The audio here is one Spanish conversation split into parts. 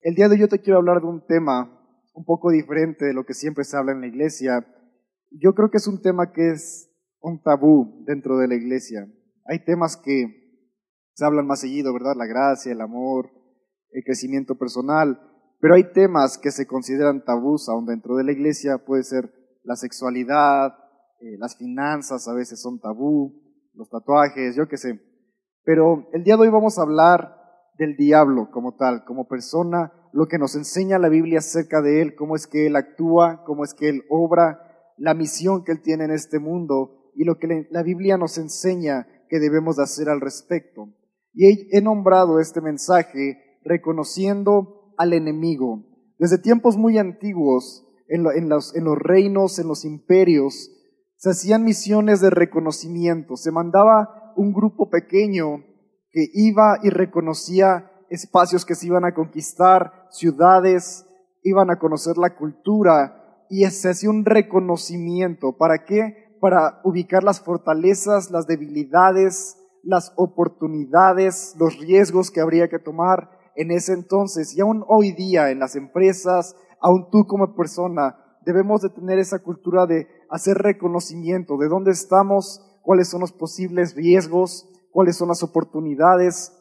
El día de hoy yo te quiero hablar de un tema un poco diferente de lo que siempre se habla en la iglesia. Yo creo que es un tema que es un tabú dentro de la iglesia. Hay temas que se hablan más seguido, ¿verdad? La gracia, el amor, el crecimiento personal, pero hay temas que se consideran tabús aún dentro de la iglesia, puede ser la sexualidad, eh, las finanzas a veces son tabú, los tatuajes, yo qué sé. Pero el día de hoy vamos a hablar del diablo como tal, como persona, lo que nos enseña la Biblia acerca de él, cómo es que él actúa, cómo es que él obra, la misión que él tiene en este mundo y lo que la Biblia nos enseña que debemos hacer al respecto. Y he nombrado este mensaje reconociendo al enemigo. Desde tiempos muy antiguos, en, los, reinos, en los imperios, se hacían misiones de reconocimiento. Se mandaba un grupo pequeño que iba y reconocía espacios que se iban a conquistar, ciudades, iban a conocer la cultura y se hacía un reconocimiento. ¿Para qué? Para ubicar las fortalezas, las debilidades, las oportunidades, los riesgos que habría que tomar en ese entonces. Y aún hoy día en las empresas, aún tú como persona, debemos de tener esa cultura de hacer reconocimiento de dónde estamos, cuáles son los posibles riesgos, cuáles son las oportunidades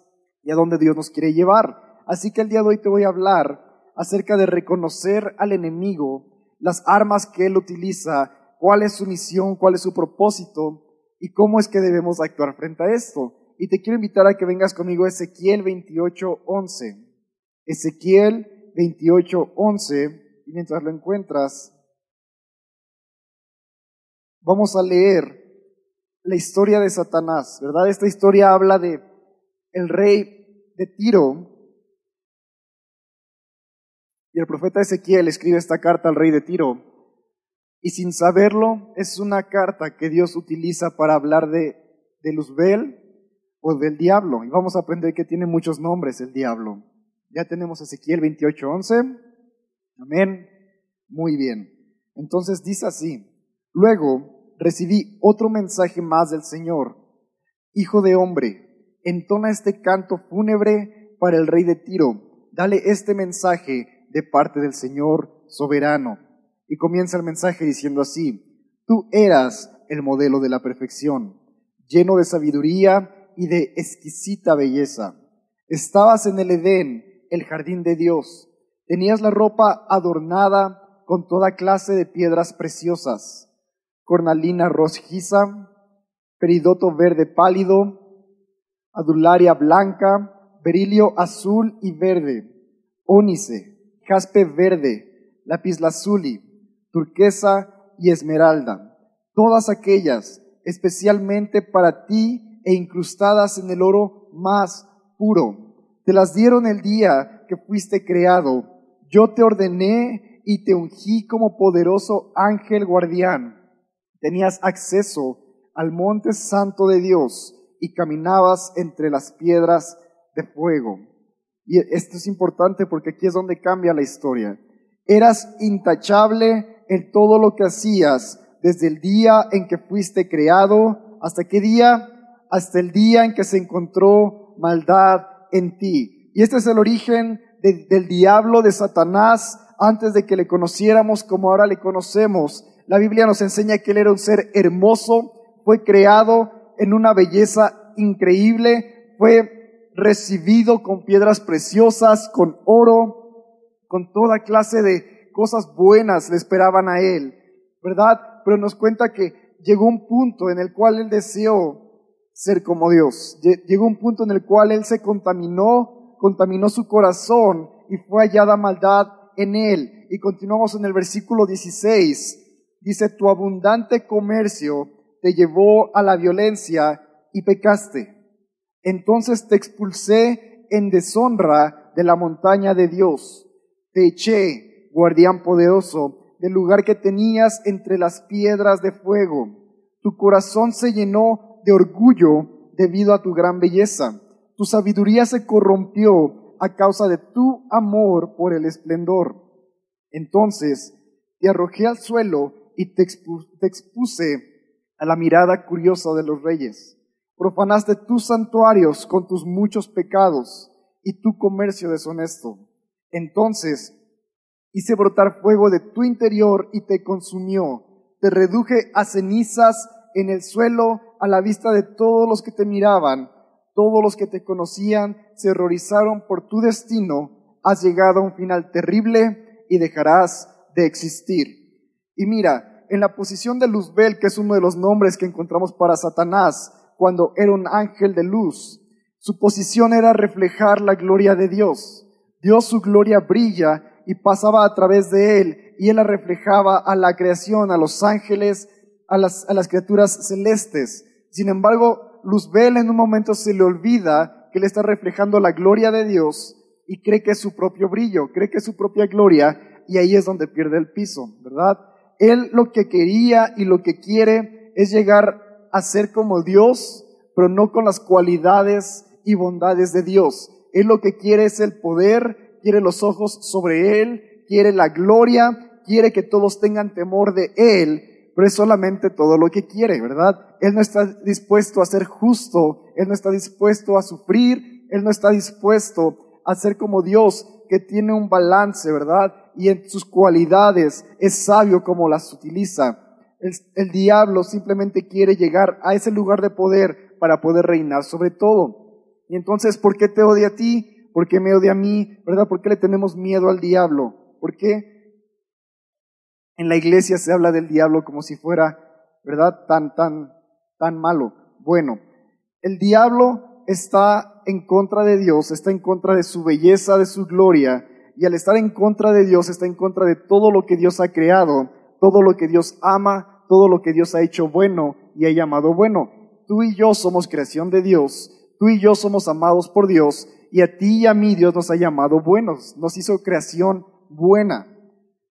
y a dónde Dios nos quiere llevar. Así que el día de hoy te voy a hablar acerca de reconocer al enemigo, las armas que él utiliza, cuál es su misión, cuál es su propósito y cómo es que debemos actuar frente a esto. Y te quiero invitar a que vengas conmigo a Ezequiel 28:11. Ezequiel 28:11 y mientras lo encuentras, vamos a leer la historia de Satanás, ¿verdad? Esta historia habla de el rey de Tiro. Y el profeta Ezequiel escribe esta carta al rey de Tiro. Y sin saberlo, es una carta que Dios utiliza para hablar de, de Luzbel o del diablo. Y vamos a aprender que tiene muchos nombres el diablo. Ya tenemos Ezequiel 28:11. Amén. Muy bien. Entonces dice así. Luego recibí otro mensaje más del Señor. Hijo de hombre, entona este canto fúnebre para el rey de Tiro. Dale este mensaje de parte del Señor soberano. Y comienza el mensaje diciendo así, tú eras el modelo de la perfección, lleno de sabiduría y de exquisita belleza. Estabas en el Edén, el jardín de Dios. Tenías la ropa adornada con toda clase de piedras preciosas cornalina rojiza, peridoto verde pálido, adularia blanca, berilio azul y verde, ónice, jaspe verde, lapislazuli, turquesa y esmeralda, todas aquellas especialmente para ti e incrustadas en el oro más puro. Te las dieron el día que fuiste creado. Yo te ordené y te ungí como poderoso ángel guardián tenías acceso al monte santo de Dios y caminabas entre las piedras de fuego. Y esto es importante porque aquí es donde cambia la historia. Eras intachable en todo lo que hacías desde el día en que fuiste creado. ¿Hasta qué día? Hasta el día en que se encontró maldad en ti. Y este es el origen del diablo, de Satanás, antes de que le conociéramos como ahora le conocemos. La Biblia nos enseña que Él era un ser hermoso, fue creado en una belleza increíble, fue recibido con piedras preciosas, con oro, con toda clase de cosas buenas le esperaban a Él, ¿verdad? Pero nos cuenta que llegó un punto en el cual Él deseó ser como Dios. Llegó un punto en el cual Él se contaminó, contaminó su corazón y fue hallada maldad en Él. Y continuamos en el versículo 16 Dice, tu abundante comercio te llevó a la violencia y pecaste. Entonces te expulsé en deshonra de la montaña de Dios. Te eché, guardián poderoso, del lugar que tenías entre las piedras de fuego. Tu corazón se llenó de orgullo debido a tu gran belleza. Tu sabiduría se corrompió a causa de tu amor por el esplendor. Entonces te arrojé al suelo y te, expuse a la mirada curiosa de los reyes. Profanaste tus santuarios con tus muchos pecados y tu comercio deshonesto. Entonces hice brotar fuego de tu interior y te consumió. Te reduje a cenizas en el suelo a la vista de todos los que te miraban. Todos los que te conocían se horrorizaron por tu destino. Has llegado a un final terrible y dejarás de existir. Y mira, en la posición de Luzbel, que es uno de los nombres que encontramos para Satanás, cuando era un ángel de luz, su posición era reflejar la gloria de Dios. Dios su gloria brilla y pasaba a través de él y él la reflejaba a la creación, a los ángeles, a las, a las criaturas celestes. Sin embargo, Luzbel en un momento se le olvida que él está reflejando la gloria de Dios y cree que es su propio brillo, cree que es su propia gloria y ahí es donde pierde el piso, ¿verdad? Él lo que quería y lo que quiere es llegar a ser como Dios, pero no con las cualidades y bondades de Dios. Él lo que quiere es el poder, quiere los ojos sobre Él, quiere la gloria, quiere que todos tengan temor de Él, pero es solamente todo lo que quiere, ¿verdad? Él no está dispuesto a ser justo, Él no está dispuesto a sufrir, Él no está dispuesto a ser como Dios, que tiene un balance, ¿verdad? Y en sus cualidades es sabio como las utiliza. El, diablo simplemente quiere llegar a ese lugar de poder para poder reinar sobre todo. Y entonces, ¿por qué te odia a ti? ¿Por qué me odia a mí? ¿Verdad? ¿Por qué le tenemos miedo al diablo? ¿Por qué en la iglesia se habla del diablo como si fuera, ¿verdad? Tan, tan, tan malo. Bueno, el diablo está en contra de Dios, está en contra de su belleza, de su gloria, y al estar en contra de Dios, está en contra de todo lo que Dios ha creado, todo lo que Dios ama, todo lo que Dios ha hecho bueno y ha llamado bueno. Tú y yo somos creación de Dios, tú y yo somos amados por Dios, y a ti y a mí Dios nos ha llamado buenos, nos hizo creación buena.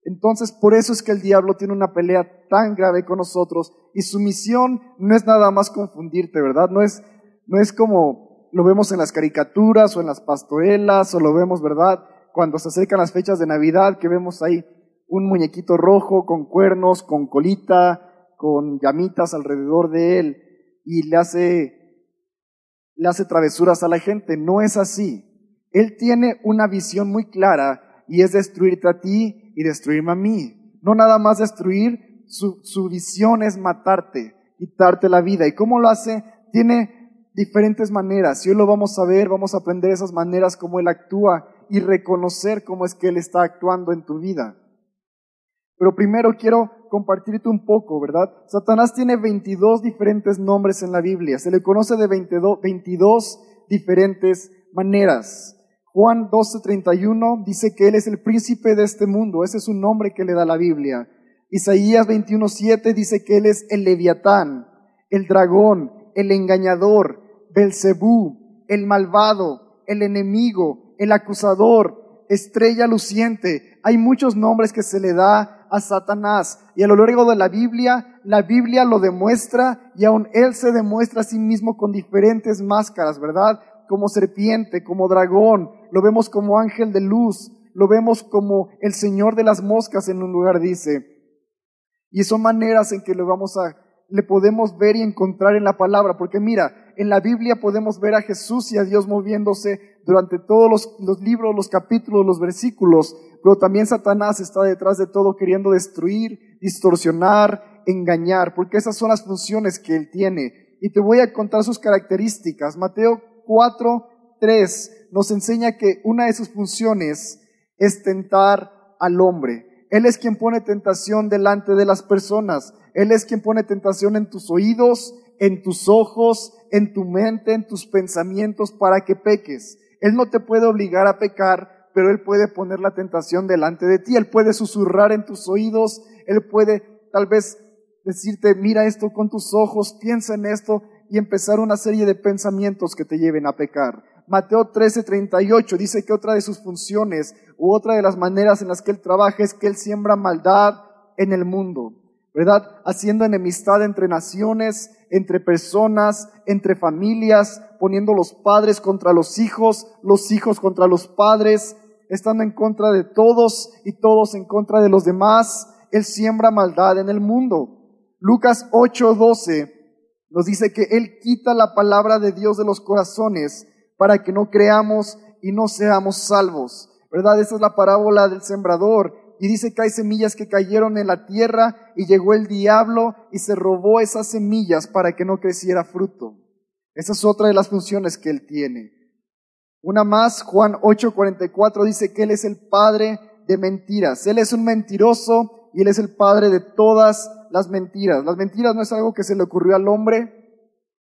Entonces, por eso es que el diablo tiene una pelea tan grave con nosotros y su misión no es nada más confundirte, ¿verdad? No es, no es como lo vemos en las caricaturas o en las pastorelas o lo vemos, ¿verdad? Cuando se acercan las fechas de Navidad, que vemos ahí un muñequito rojo con cuernos, con colita, con llamitas alrededor de él y le hace, le hace travesuras a la gente. No es así. Él tiene una visión muy clara y es destruirte a ti y destruirme a mí. No nada más destruir, su, su visión es matarte, quitarte la vida. ¿Y cómo lo hace? Tiene diferentes maneras y hoy lo vamos a ver, vamos a aprender esas maneras como Él actúa y reconocer cómo es que Él está actuando en tu vida. Pero primero quiero compartirte un poco, ¿verdad? Satanás tiene 22 diferentes nombres en la Biblia, se le conoce de 22, 22 diferentes maneras. Juan 12:31 dice que Él es el príncipe de este mundo, ese es un nombre que le da la Biblia. Isaías 21:7 dice que Él es el leviatán, el dragón, el engañador, Belcebú, el malvado, el enemigo, el acusador, estrella luciente. Hay muchos nombres que se le da a Satanás. Y a lo largo de la Biblia, la Biblia lo demuestra y aún él se demuestra a sí mismo con diferentes máscaras, ¿verdad? Como serpiente, como dragón, lo vemos como ángel de luz, lo vemos como el Señor de las moscas en un lugar dice. Y son maneras en que lo vamos a, le podemos ver y encontrar en la palabra, porque mira, en la Biblia podemos ver a Jesús y a Dios moviéndose durante todos los, libros, los capítulos, los versículos, pero también Satanás está detrás de todo queriendo destruir, distorsionar, engañar, porque esas son las funciones que él tiene. Y te voy a contar sus características. Mateo 4, 3 nos enseña que una de sus funciones es tentar al hombre. Él es quien pone tentación delante de las personas. Él es quien pone tentación en tus oídos, en tus ojos, en tu mente, en tus pensamientos para que peques. Él no te puede obligar a pecar, pero Él puede poner la tentación delante de ti. Él puede susurrar en tus oídos. Él puede tal vez decirte, mira esto con tus ojos, piensa en esto y empezar una serie de pensamientos que te lleven a pecar. Mateo 13:38 dice que otra de sus funciones u otra de las maneras en las que Él trabaja es que Él siembra maldad en el mundo. ¿Verdad? Haciendo enemistad entre naciones, entre personas, entre familias, poniendo los padres contra los hijos, los hijos contra los padres, estando en contra de todos y todos en contra de los demás. Él siembra maldad en el mundo. Lucas 8:12 nos dice que Él quita la palabra de Dios de los corazones para que no creamos y no seamos salvos. ¿verdad? Esa es la parábola del sembrador. Y dice que hay semillas que cayeron en la tierra y llegó el diablo y se robó esas semillas para que no creciera fruto. Esa es otra de las funciones que él tiene. Una más, Juan 8:44 dice que él es el padre de mentiras. Él es un mentiroso y él es el padre de todas las mentiras. Las mentiras no es algo que se le ocurrió al hombre,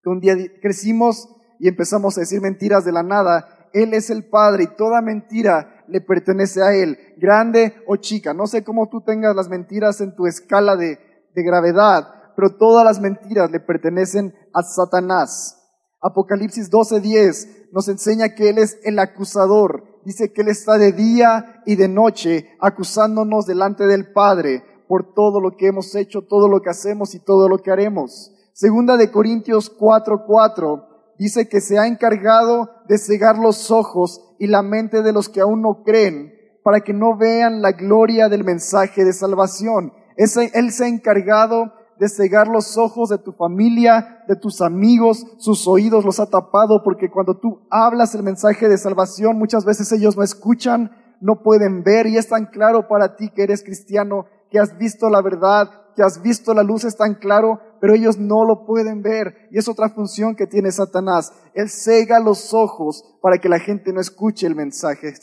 que un día crecimos y empezamos a decir mentiras de la nada. Él es el padre y toda mentira le pertenece a él, grande o chica. No sé cómo tú tengas las mentiras en tu escala de, de gravedad, pero todas las mentiras le pertenecen a Satanás. Apocalipsis 12:10 nos enseña que Él es el acusador. Dice que Él está de día y de noche acusándonos delante del Padre por todo lo que hemos hecho, todo lo que hacemos y todo lo que haremos. Segunda de Corintios 4:4 dice que se ha encargado de cegar los ojos y la mente de los que aún no creen para que no vean la gloria del mensaje de salvación. él se ha encargado de cegar los ojos de tu familia, de tus amigos, sus oídos los ha tapado, porque cuando tú hablas el mensaje de salvación, muchas veces ellos no escuchan, no pueden ver, y es tan claro para ti que eres cristiano, que has visto la verdad, que has visto la luz, es tan claro, pero ellos no lo pueden ver, y es otra función que tiene Satanás. Él cega los ojos para que la gente no escuche el mensaje,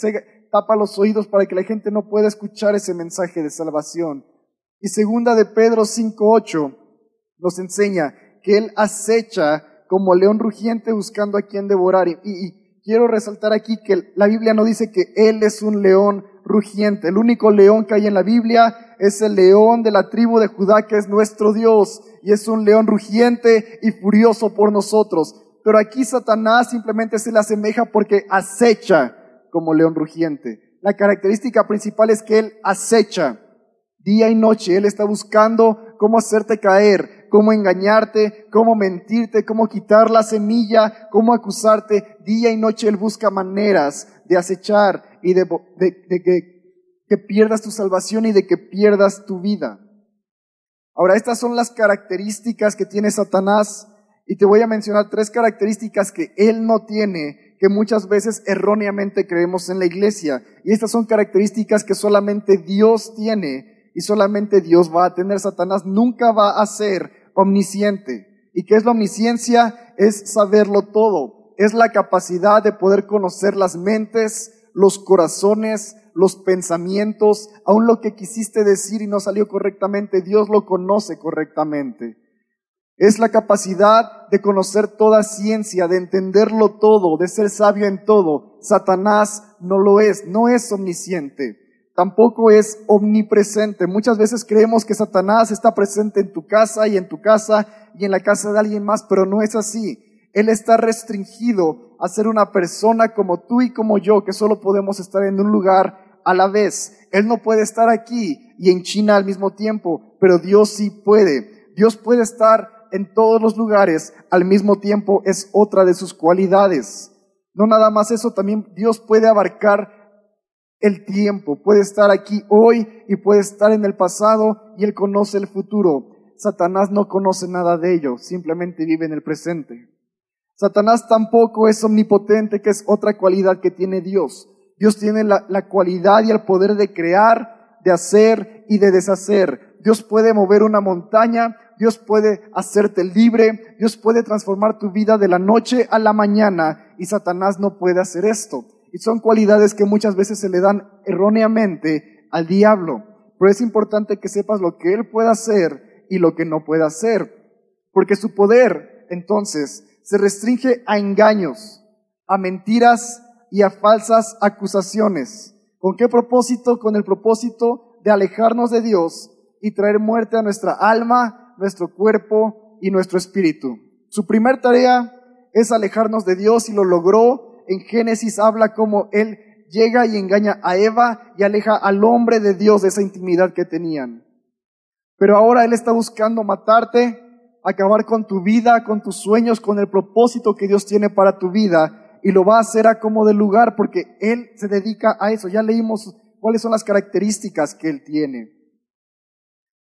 tapa los oídos para que la gente no pueda escuchar ese mensaje de salvación. Y segunda de Pedro 5.8 nos enseña que Él acecha como león rugiente buscando a quien devorar. Y, quiero resaltar aquí que la Biblia no dice que Él es un león rugiente. El único león que hay en la Biblia es el león de la tribu de Judá, que es nuestro Dios. Y es un león rugiente y furioso por nosotros. Pero aquí Satanás simplemente se le asemeja porque acecha como león rugiente. La característica principal es que Él acecha día y noche. Él está buscando cómo hacerte caer, cómo engañarte, cómo mentirte, cómo quitar la semilla, cómo acusarte. Día y noche Él busca maneras de acechar y de, que, que pierdas tu salvación y de que pierdas tu vida. Ahora, estas son las características que tiene Satanás y te voy a mencionar tres características que él no tiene, que muchas veces erróneamente creemos en la iglesia. Y estas son características que solamente Dios tiene y solamente Dios va a tener. Satanás nunca va a ser omnisciente. ¿Y qué es la omnisciencia? Es saberlo todo. Es la capacidad de poder conocer las mentes, los corazones, los pensamientos, aun lo que quisiste decir y no salió correctamente, Dios lo conoce correctamente. Es la capacidad de conocer toda ciencia, de entenderlo todo, de ser sabio en todo. Satanás no lo es, no es omnisciente tampoco es omnipresente. Muchas veces creemos que Satanás está presente en tu casa y en tu casa y en la casa de alguien más, pero no es así. Él está restringido a ser una persona como tú y como yo, que solo podemos estar en un lugar a la vez. Él no puede estar aquí y en China al mismo tiempo, pero Dios sí puede. Dios puede estar en todos los lugares al mismo tiempo, es otra de sus cualidades. No nada más eso, también Dios puede abarcar el tiempo, puede estar aquí hoy y puede estar en el pasado y Él conoce el futuro. Satanás no conoce nada de ello, simplemente vive en el presente. Satanás tampoco es omnipotente, que es otra cualidad que tiene Dios. Dios tiene la, cualidad y el poder de crear, de hacer y de deshacer. Dios puede mover una montaña, Dios puede hacerte libre, Dios puede transformar tu vida de la noche a la mañana y Satanás no puede hacer esto. Y son cualidades que muchas veces se le dan erróneamente al diablo. Pero es importante que sepas lo que él puede hacer y lo que no puede hacer. Porque su poder, entonces, se restringe a engaños, a mentiras y a falsas acusaciones. ¿Con qué propósito? Con el propósito de alejarnos de Dios y traer muerte a nuestra alma, nuestro cuerpo y nuestro espíritu. Su primer tarea es alejarnos de Dios y lo logró en Génesis habla como él llega y engaña a Eva y aleja al hombre de Dios de esa intimidad que tenían. Pero ahora él está buscando matarte, acabar con tu vida, con tus sueños, con el propósito que Dios tiene para tu vida y lo va a hacer a como de lugar porque él se dedica a eso. Ya leímos cuáles son las características que él tiene.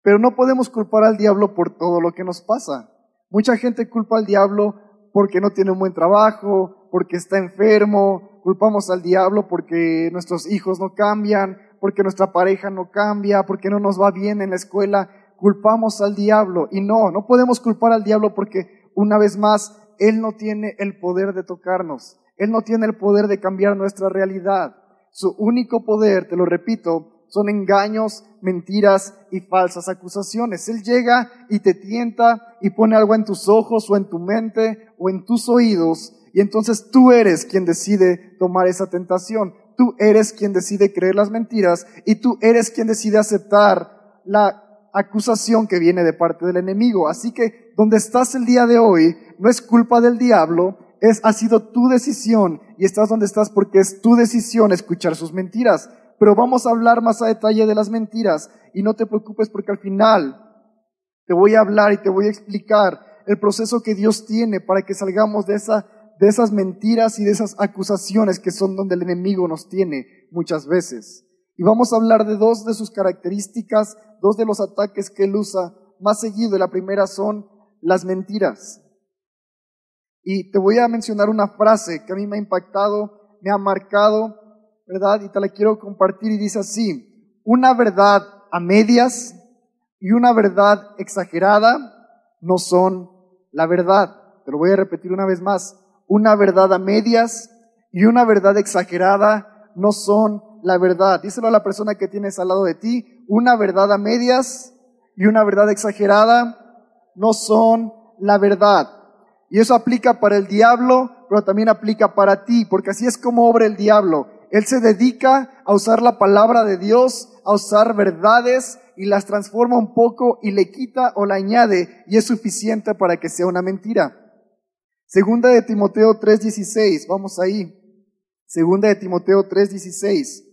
Pero no podemos culpar al diablo por todo lo que nos pasa. Mucha gente culpa al diablo porque no tiene un buen trabajo, porque está enfermo, culpamos al diablo porque nuestros hijos no cambian, porque nuestra pareja no cambia, porque no nos va bien en la escuela, culpamos al diablo. Y no, no podemos culpar al diablo porque, una vez más, Él no tiene el poder de tocarnos. Él no tiene el poder de cambiar nuestra realidad. Su único poder, te lo repito, son engaños, mentiras y falsas acusaciones. Él llega y te tienta y pone algo en tus ojos o en tu mente o en tus oídos y entonces tú eres quien decide tomar esa tentación. Tú eres quien decide creer las mentiras y tú eres quien decide aceptar la acusación que viene de parte del enemigo. Así que donde estás el día de hoy no es culpa del diablo, es, ha sido tu decisión y estás donde estás porque es tu decisión escuchar sus mentiras. Pero vamos a hablar más a detalle de las mentiras y no te preocupes porque al final te voy a hablar y te voy a explicar el proceso que Dios tiene para que salgamos de esa de esas mentiras y de esas acusaciones que son donde el enemigo nos tiene muchas veces. Y vamos a hablar de dos de sus características, dos de los ataques que él usa más seguido. La primera son las mentiras. Y te voy a mencionar una frase que a mí me ha impactado, me ha marcado, ¿verdad? Y te la quiero compartir y dice así, una verdad a medias y una verdad exagerada no son la verdad. Te lo voy a repetir una vez más una verdad a medias y una verdad exagerada no son la verdad. Díselo a la persona que tienes al lado de ti, una verdad a medias y una verdad exagerada no son la verdad. Y eso aplica para el diablo, pero también aplica para ti, porque así es como obra el diablo. Él se dedica a usar la palabra de Dios, a usar verdades y las transforma un poco y le quita o la añade y es suficiente para que sea una mentira. Segunda de Timoteo 3:16, vamos ahí. Segunda de Timoteo 3:16.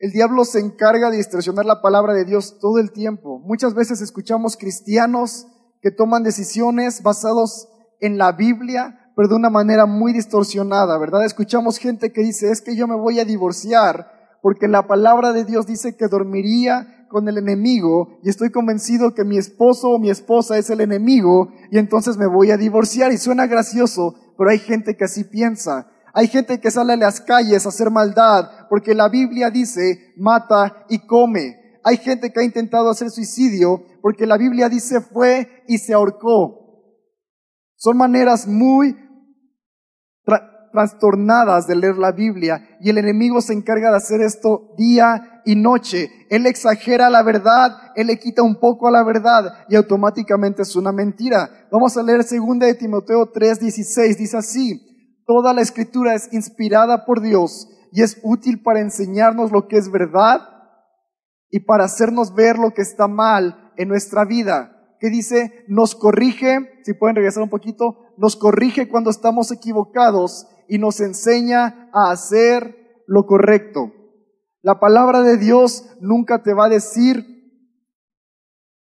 El diablo se encarga de distorsionar la palabra de Dios todo el tiempo. Muchas veces escuchamos cristianos que toman decisiones basados en la Biblia, pero de una manera muy distorsionada, ¿verdad? Escuchamos gente que dice, es que yo me voy a divorciar porque la palabra de Dios dice que dormiría con el enemigo y estoy convencido que mi esposo o mi esposa es el enemigo y entonces me voy a divorciar. Y suena gracioso, pero hay gente que así piensa. Hay gente que sale a las calles a hacer maldad porque la Biblia dice mata y come. Hay gente que ha intentado hacer suicidio porque la Biblia dice fue y se ahorcó. Son maneras muy trastornadas de leer la Biblia y el enemigo se encarga de hacer esto día y noche. Él exagera la verdad, él le quita un poco a la verdad y automáticamente es una mentira. Vamos a leer 2 de Timoteo 3:16, dice así, toda la escritura es inspirada por Dios y es útil para enseñarnos lo que es verdad y para hacernos ver lo que está mal en nuestra vida que dice, nos corrige, si pueden regresar un poquito, nos corrige cuando estamos equivocados y nos enseña a hacer lo correcto. La palabra de Dios nunca te va a decir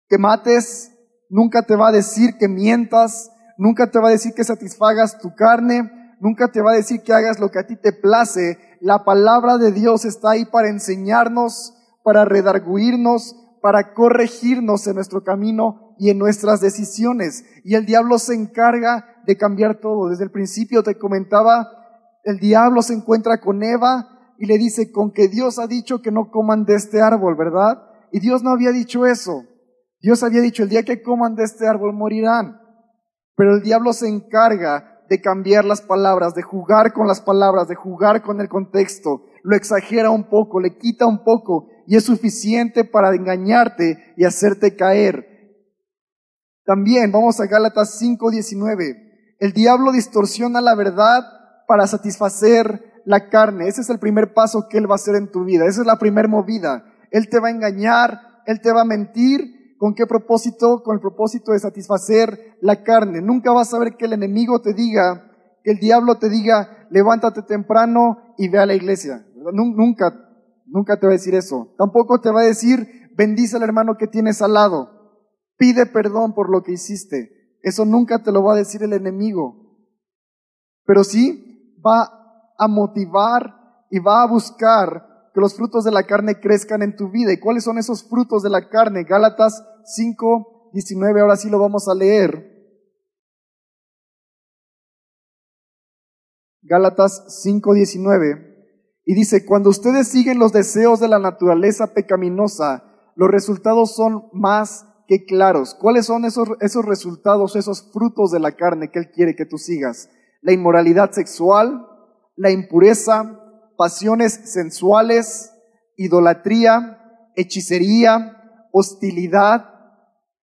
que mates, nunca te va a decir que mientas, nunca te va a decir que satisfagas tu carne, nunca te va a decir que hagas lo que a ti te place. La palabra de Dios está ahí para enseñarnos, para redarguirnos, para corregirnos en nuestro camino y en nuestras decisiones. Y el diablo se encarga de cambiar todo. Desde el principio te comentaba, el diablo se encuentra con Eva y le dice, con que Dios ha dicho que no coman de este árbol, ¿verdad? Y Dios no había dicho eso. Dios había dicho, el día que coman de este árbol morirán. Pero el diablo se encarga de cambiar las palabras, de jugar con las palabras, de jugar con el contexto. Lo exagera un poco, le quita un poco y es suficiente para engañarte y hacerte caer. También vamos a Gálatas 5:19. El diablo distorsiona la verdad para satisfacer la carne. Ese es el primer paso que él va a hacer en tu vida. Esa es la primera movida. Él te va a engañar, él te va a mentir. ¿Con qué propósito? Con el propósito de satisfacer la carne. Nunca vas a ver que el enemigo te diga, que el diablo te diga, levántate temprano y ve a la iglesia. Nunca, nunca te va a decir eso. Tampoco te va a decir, bendice al hermano que tienes al lado. Pide perdón por lo que hiciste. Eso nunca te lo va a decir el enemigo. Pero sí va a motivar y va a buscar que los frutos de la carne crezcan en tu vida. ¿Y cuáles son esos frutos de la carne? Gálatas 5, 19, ahora sí lo vamos a leer. Gálatas 5:19. Y dice, cuando ustedes siguen los deseos de la naturaleza pecaminosa, los resultados son más que claros. ¿Cuáles son esos, esos resultados, esos frutos de la carne que Él quiere que tú sigas? La inmoralidad sexual, la impureza, pasiones sensuales, idolatría, hechicería, hostilidad,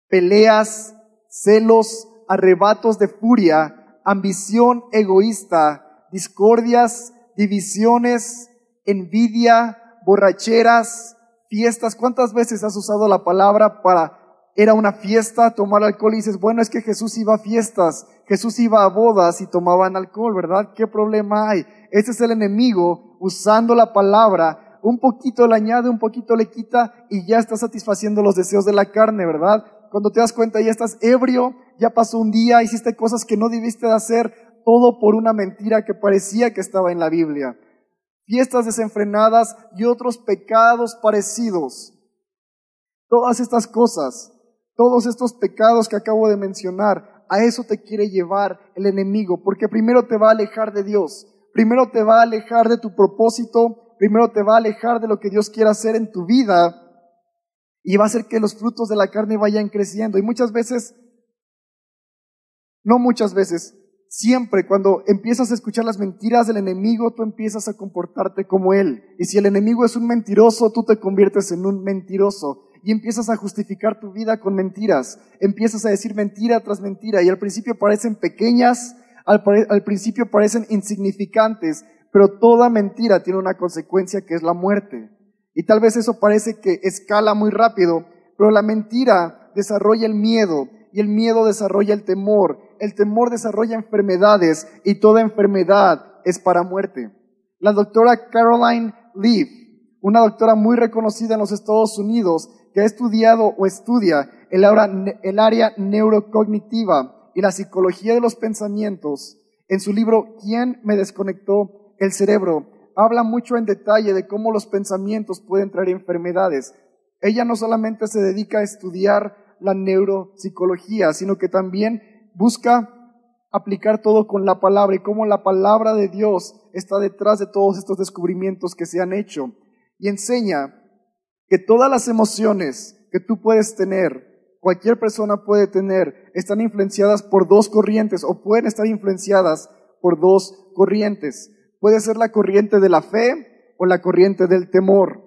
peleas, celos, arrebatos de furia, ambición egoísta, discordias, divisiones, envidia, borracheras, fiestas. ¿Cuántas veces has usado la palabra para era una fiesta tomar alcohol y dices, bueno, es que Jesús iba a fiestas, Jesús iba a bodas y tomaban alcohol, ¿verdad? ¿Qué problema hay? Ese es el enemigo usando la palabra, un poquito le añade, un poquito le quita y ya está satisfaciendo los deseos de la carne, ¿verdad? Cuando te das cuenta ya estás ebrio, ya pasó un día, hiciste cosas que no debiste de hacer, todo por una mentira que parecía que estaba en la Biblia. Fiestas desenfrenadas y otros pecados parecidos. Todas estas cosas, todos estos pecados que acabo de mencionar, a eso te quiere llevar el enemigo, porque primero te va a alejar de Dios, primero te va a alejar de tu propósito, primero te va a alejar de lo que Dios quiere hacer en tu vida y va a hacer que los frutos de la carne vayan creciendo. Y muchas veces, no muchas veces, Siempre cuando empiezas a escuchar las mentiras del enemigo, tú empiezas a comportarte como él. Y si el enemigo es un mentiroso, tú te conviertes en un mentiroso. Y empiezas a justificar tu vida con mentiras. Empiezas a decir mentira tras mentira. Y al principio parecen pequeñas, al, principio parecen insignificantes, pero toda mentira tiene una consecuencia que es la muerte. Y tal vez eso parece que escala muy rápido, pero la mentira desarrolla el miedo y el miedo desarrolla el temor el temor desarrolla enfermedades y toda enfermedad es para muerte. La doctora Caroline Leaf, una doctora muy reconocida en los Estados Unidos, que ha estudiado o estudia el área, neurocognitiva y la psicología de los pensamientos, en su libro ¿Quién me desconectó el cerebro? habla mucho en detalle de cómo los pensamientos pueden traer enfermedades. Ella no solamente se dedica a estudiar la neuropsicología, sino que también busca aplicar todo con la palabra y cómo la palabra de Dios está detrás de todos estos descubrimientos que se han hecho. Y enseña que todas las emociones que tú puedes tener, cualquier persona puede tener, están influenciadas por dos corrientes o pueden estar influenciadas por dos corrientes. Puede ser la corriente de la fe o la corriente del temor.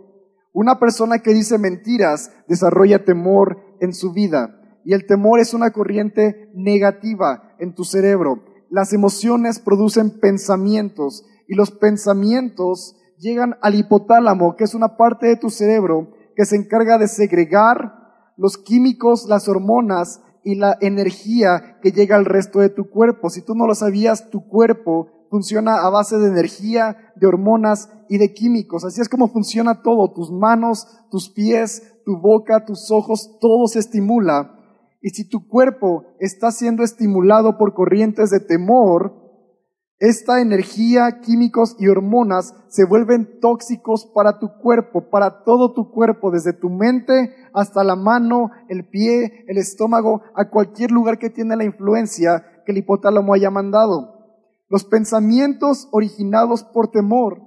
Una persona que dice mentiras desarrolla temor en su vida. Y el temor es una corriente negativa en tu cerebro. Las emociones producen pensamientos y los pensamientos llegan al hipotálamo, que es una parte de tu cerebro que se encarga de segregar los químicos, las hormonas y la energía que llega al resto de tu cuerpo. Si tú no lo sabías, tu cuerpo funciona a base de energía, de hormonas y de químicos. Así es como funciona todo. Tus manos, tus pies, tu boca, tus ojos, todo se estimula y si tu cuerpo está siendo estimulado por corrientes de temor, esta energía, químicos y hormonas se vuelven tóxicos para tu cuerpo, para todo tu cuerpo, desde tu mente hasta la mano, el pie, el estómago, a cualquier lugar que tiene la influencia que el hipotálamo haya mandado. Los pensamientos originados por temor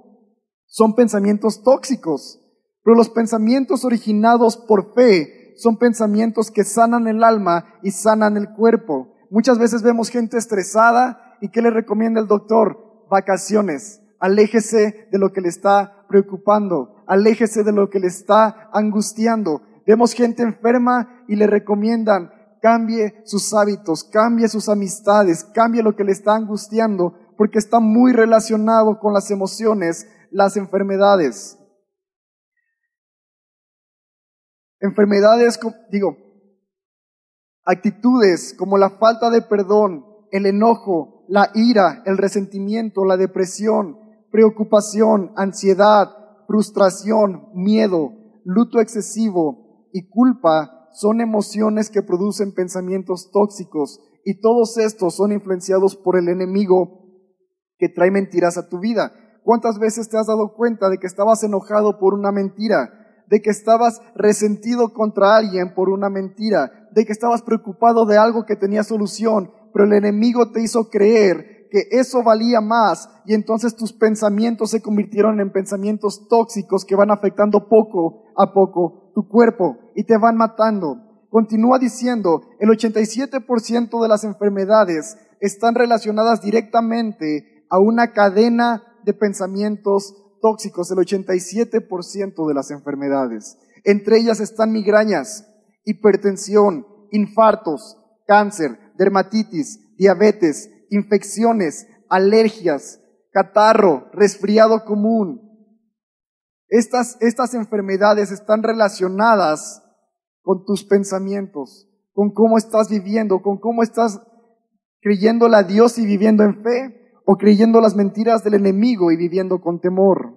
son pensamientos tóxicos, pero los pensamientos originados por fe son pensamientos que sanan el alma y sanan el cuerpo. Muchas veces vemos gente estresada y ¿qué le recomienda el doctor? Vacaciones. Aléjese de lo que le está preocupando. Aléjese de lo que le está angustiando. Vemos gente enferma y le recomiendan cambie sus hábitos, cambie sus amistades, cambie lo que le está angustiando, porque está muy relacionado con las emociones, las enfermedades. Enfermedades, digo, actitudes como la falta de perdón, el enojo, la ira, el resentimiento, la depresión, preocupación, ansiedad, frustración, miedo, luto excesivo y culpa son emociones que producen pensamientos tóxicos y todos estos son influenciados por el enemigo que trae mentiras a tu vida. ¿Cuántas veces te has dado cuenta de que estabas enojado por una mentira? De que estabas resentido contra alguien por una mentira, de que estabas preocupado de algo que tenía solución, pero el enemigo te hizo creer que eso valía más y entonces tus pensamientos se convirtieron en pensamientos tóxicos que van afectando poco a poco tu cuerpo y te van matando. Continúa diciendo, el 87% de las enfermedades están relacionadas directamente a una cadena de pensamientos tóxicos, el 87% de las enfermedades. Entre ellas están migrañas, hipertensión, infartos, cáncer, dermatitis, diabetes, infecciones, alergias, catarro, resfriado común. Estas, estas enfermedades están relacionadas con tus pensamientos, con cómo estás viviendo, con cómo estás creyéndole a Dios y viviendo en fe, o creyendo las mentiras del enemigo y viviendo con temor.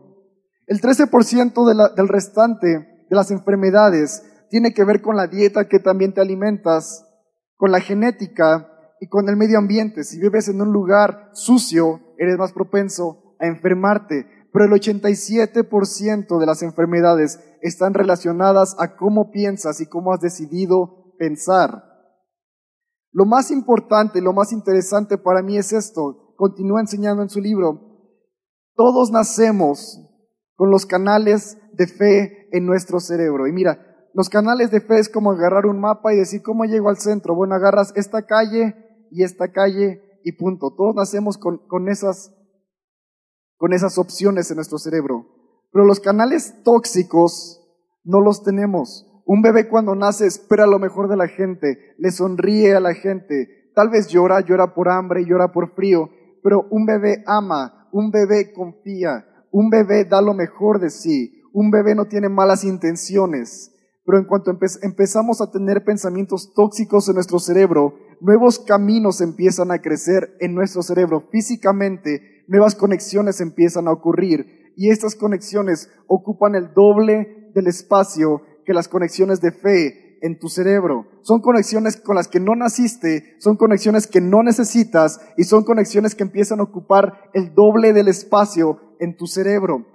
El 13% del restante de las enfermedades tiene que ver con la dieta que también te alimentas, con la genética y con el medio ambiente. Si vives en un lugar sucio, eres más propenso a enfermarte. Pero el 87% de las enfermedades están relacionadas a cómo piensas y cómo has decidido pensar. Lo más importante, lo más interesante para mí es esto. Continúa enseñando en su libro. Todos nacemos con los canales de fe en nuestro cerebro. Y mira, los canales de fe es como agarrar un mapa y decir, ¿cómo llego al centro? Bueno, agarras esta calle y esta calle y punto. Todos nacemos con, con, esas, con esas opciones en nuestro cerebro. Pero los canales tóxicos no los tenemos. Un bebé cuando nace espera lo mejor de la gente, le sonríe a la gente. Tal vez llora, llora por hambre, llora por frío, pero un bebé ama, un bebé confía, un bebé da lo mejor de sí, un bebé no tiene malas intenciones. Pero en cuanto empezamos a tener pensamientos tóxicos en nuestro cerebro, nuevos caminos empiezan a crecer en nuestro cerebro físicamente, nuevas conexiones empiezan a ocurrir y estas conexiones ocupan el doble del espacio que las conexiones de fe en tu cerebro. Son conexiones con las que no naciste, son conexiones que no necesitas y son conexiones que empiezan a ocupar el doble del espacio en tu cerebro.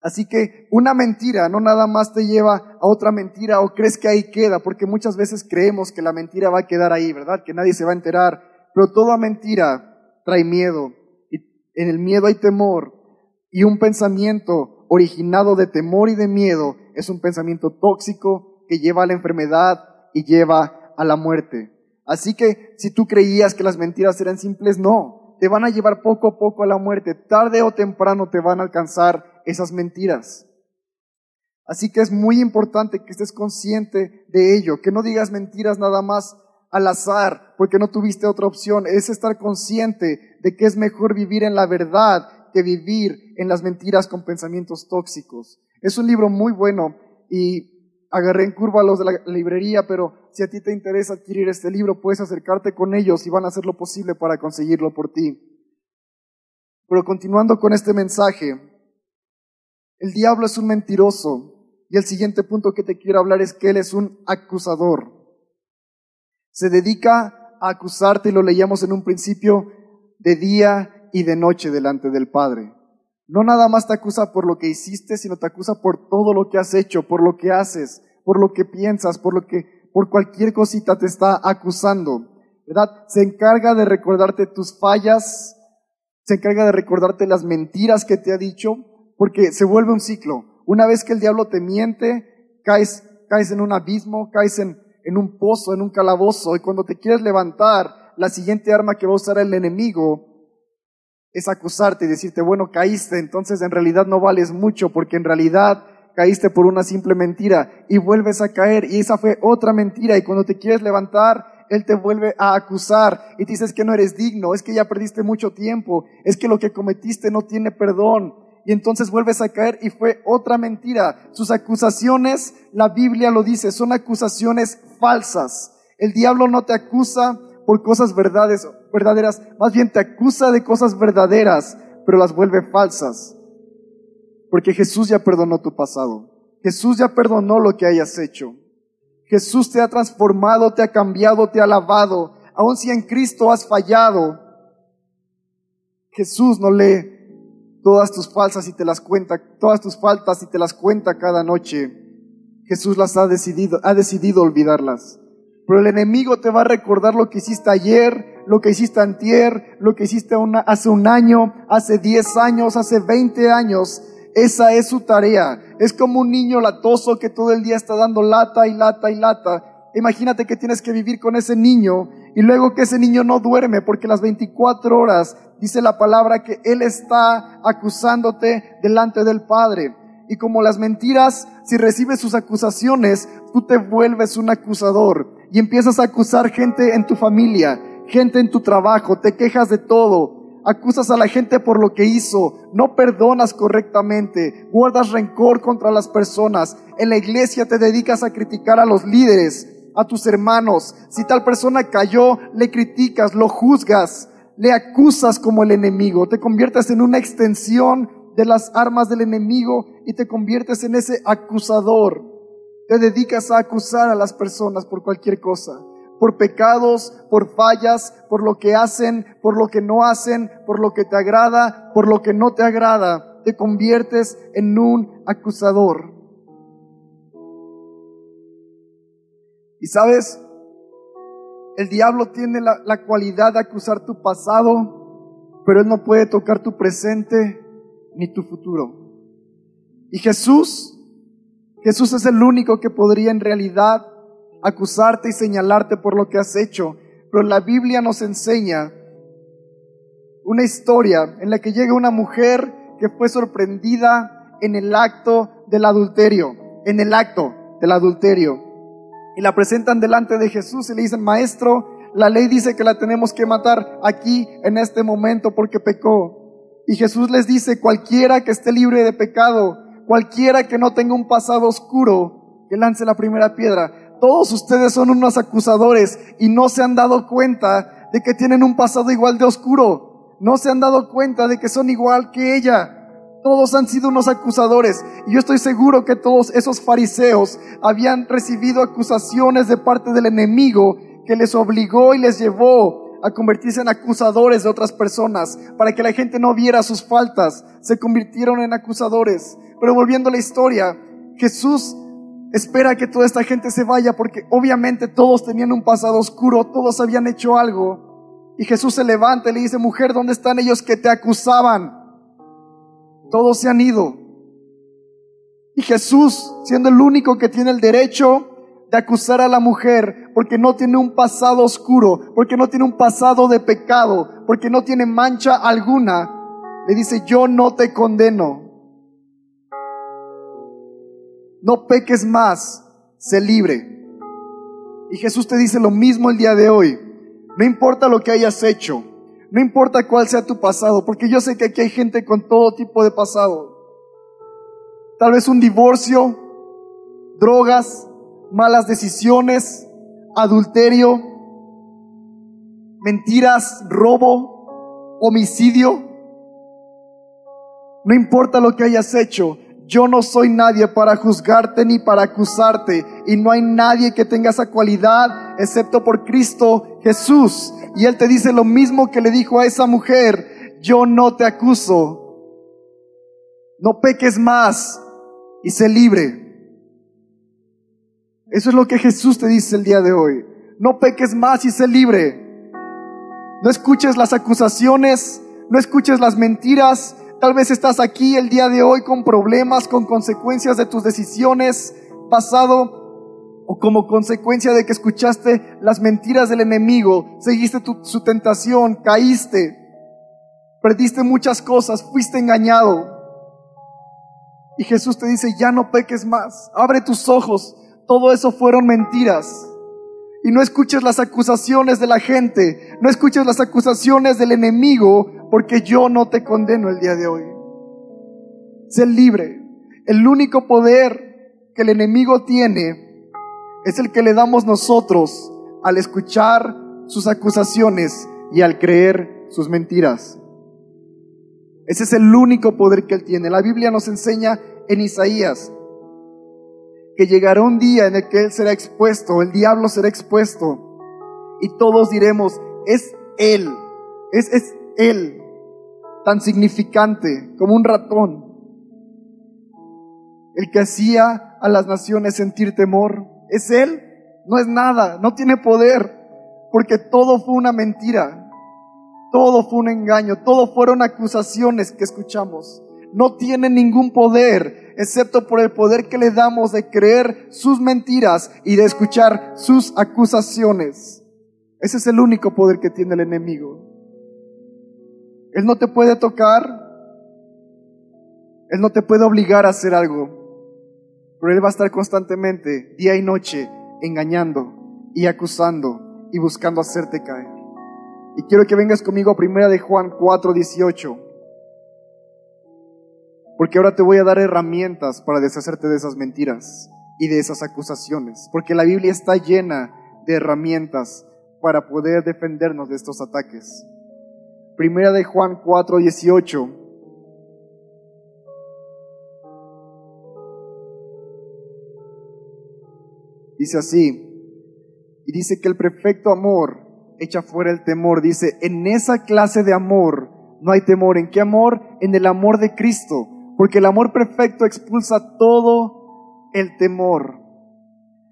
Así que una mentira no nada más te lleva a otra mentira o crees que ahí queda, porque muchas veces creemos que la mentira va a quedar ahí, ¿verdad? Que nadie se va a enterar. Pero toda mentira trae miedo. Y en el miedo hay temor. Y un pensamiento originado de temor y de miedo es un pensamiento tóxico que lleva a la enfermedad y lleva a la muerte. Así que si tú creías que las mentiras eran simples, no. Te van a llevar poco a poco a la muerte. Tarde o temprano te van a alcanzar esas mentiras. Así que es muy importante que estés consciente de ello, que no digas mentiras nada más al azar, porque no tuviste otra opción. Es estar consciente de que es mejor vivir en la verdad que vivir en las mentiras con pensamientos tóxicos. Es un libro muy bueno y agarré en curva a los de la librería, pero si a ti te interesa adquirir este libro, puedes acercarte con ellos y van a hacer lo posible para conseguirlo por ti. Pero continuando con este mensaje, el diablo es un mentiroso. Y el siguiente punto que te quiero hablar es que él es un acusador. Se dedica a acusarte, y lo leíamos en un principio, de día y de noche delante del Padre. No nada más te acusa por lo que hiciste, sino te acusa por todo lo que has hecho, por lo que haces, por lo que piensas, por lo que, por cualquier cosita te está acusando. ¿Verdad? Se encarga de recordarte tus fallas, se encarga de recordarte las mentiras que te ha dicho, porque se vuelve un ciclo. Una vez que el diablo te miente, caes, caes en un abismo, caes en, en un pozo, en un calabozo, y cuando te quieres levantar, la siguiente arma que va a usar el enemigo es acusarte y decirte, bueno, caíste, entonces en realidad no vales mucho, porque en realidad caíste por una simple mentira y vuelves a caer y esa fue otra mentira y cuando te quieres levantar, él te vuelve a acusar y te dices que no eres digno, es que ya perdiste mucho tiempo, es que lo que cometiste no tiene perdón, y entonces vuelves a caer y fue otra mentira. Sus acusaciones, la Biblia lo dice, son acusaciones falsas. El diablo no te acusa por cosas verdades, verdaderas, más bien te acusa de cosas verdaderas, pero las vuelve falsas. Porque Jesús ya perdonó tu pasado. Jesús ya perdonó lo que hayas hecho. Jesús te ha transformado, te ha cambiado, te ha lavado. Aun si en Cristo has fallado, Jesús no le todas tus falsas y te las cuenta, todas tus faltas y te las cuenta cada noche. Jesús las ha decidido, ha decidido olvidarlas. Pero el enemigo te va a recordar lo que hiciste ayer, lo que hiciste antier, lo que hiciste hace un año, hace 10 años, hace 20 años. Esa es su tarea. Es como un niño latoso que todo el día está dando lata y lata y lata. Imagínate que tienes que vivir con ese niño y luego que ese niño no duerme porque las 24 horas dice la palabra que él está acusándote delante del Padre. Y como las mentiras, si recibes sus acusaciones, tú te vuelves un acusador y empiezas a acusar gente en tu familia, gente en tu trabajo, te quejas de todo, acusas a la gente por lo que hizo, no perdonas correctamente, guardas rencor contra las personas, en la iglesia te dedicas a criticar a los líderes, a tus hermanos, si tal persona cayó, le criticas, lo juzgas, le acusas como el enemigo, te conviertes en una extensión de las armas del enemigo y te conviertes en ese acusador. Te dedicas a acusar a las personas por cualquier cosa, por pecados, por fallas, por lo que hacen, por lo que no hacen, por lo que te agrada, por lo que no te agrada. Te conviertes en un acusador. Y sabes, el diablo tiene la, la cualidad de acusar tu pasado, pero él no puede tocar tu presente ni tu futuro. Y Jesús, Jesús es el único que podría en realidad acusarte y señalarte por lo que has hecho. Pero la Biblia nos enseña una historia en la que llega una mujer que fue sorprendida en el acto del adulterio, en el acto del adulterio. Y la presentan delante de Jesús y le dicen, maestro, la ley dice que la tenemos que matar aquí en este momento porque pecó. Y Jesús les dice, cualquiera que esté libre de pecado, cualquiera que no tenga un pasado oscuro, que lance la primera piedra. Todos ustedes son unos acusadores y no se han dado cuenta de que tienen un pasado igual de oscuro. No se han dado cuenta de que son igual que ella. Todos han sido unos acusadores. Y yo estoy seguro que todos esos fariseos habían recibido acusaciones de parte del enemigo que les obligó y les llevó a convertirse en acusadores de otras personas, para que la gente no viera sus faltas, se convirtieron en acusadores. Pero volviendo a la historia, Jesús espera que toda esta gente se vaya porque obviamente todos tenían un pasado oscuro, todos habían hecho algo. Y Jesús se levanta y le dice, mujer, ¿dónde están ellos que te acusaban? Todos se han ido. Y Jesús, siendo el único que tiene el derecho de acusar a la mujer porque no tiene un pasado oscuro, porque no tiene un pasado de pecado, porque no tiene mancha alguna, le dice, yo no te condeno. No peques más, sé libre. Y Jesús te dice lo mismo el día de hoy. No importa lo que hayas hecho, no importa cuál sea tu pasado, porque yo sé que aquí hay gente con todo tipo de pasado. Tal vez un divorcio, drogas, malas decisiones, adulterio, mentiras, robo, homicidio. No importa lo que hayas hecho, yo no soy nadie para juzgarte ni para acusarte. Y no hay nadie que tenga esa cualidad excepto por Cristo Jesús. Y Él te dice lo mismo que le dijo a esa mujer, yo no te acuso. No peques más y sé libre. Eso es lo que Jesús te dice el día de hoy. No peques más y sé libre. No escuches las acusaciones, no escuches las mentiras. Tal vez estás aquí el día de hoy con problemas, con consecuencias de tus decisiones pasado o como consecuencia de que escuchaste las mentiras del enemigo, seguiste su tentación, caíste, perdiste muchas cosas, fuiste engañado. Y Jesús te dice, ya no peques más, abre tus ojos, todo eso fueron mentiras. Y no escuches las acusaciones de la gente, no escuches las acusaciones del enemigo, porque yo no te condeno el día de hoy. Sé libre. El único poder que el enemigo tiene es el que le damos nosotros al escuchar sus acusaciones y al creer sus mentiras. Ese es el único poder que él tiene. La Biblia nos enseña en Isaías que llegará un día en el que Él será expuesto, el diablo será expuesto, y todos diremos, es Él, es, es Él, tan significante como un ratón, el que hacía a las naciones sentir temor, es Él, no es nada, no tiene poder. porque todo fue una mentira, todo fue un engaño, todo fueron acusaciones que escuchamos. No tiene ningún poder, excepto por el poder que le damos de creer sus mentiras y de escuchar sus acusaciones. Ese es el único poder que tiene el enemigo. Él no te puede tocar, Él no te puede obligar a hacer algo, pero Él va a estar constantemente, día y noche, engañando y acusando y buscando hacerte caer. Y quiero que vengas conmigo a primera de Juan 4, 18. Porque ahora te voy a dar herramientas para deshacerte de esas mentiras y de esas acusaciones. Porque la Biblia está llena de herramientas para poder defendernos de estos ataques. Primera de Juan 4, 18. Dice así, y dice que el perfecto amor echa fuera el temor. Dice, en esa clase de amor no hay temor. ¿En qué amor? En el amor de Cristo. Porque el amor perfecto expulsa todo el temor.